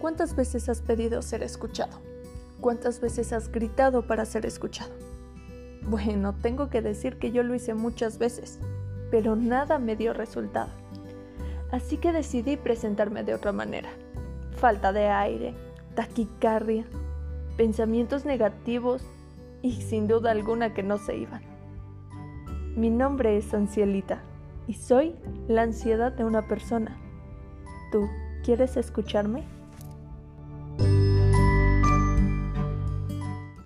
¿Cuántas veces has pedido ser escuchado? ¿Cuántas veces has gritado para ser escuchado? Bueno, tengo que decir que yo lo hice muchas veces, pero nada me dio resultado. Así que decidí presentarme de otra manera. Falta de aire, taquicardia, pensamientos negativos y sin duda alguna que no se iban. Mi nombre es Ancielita y soy la ansiedad de una persona. ¿Tú quieres escucharme?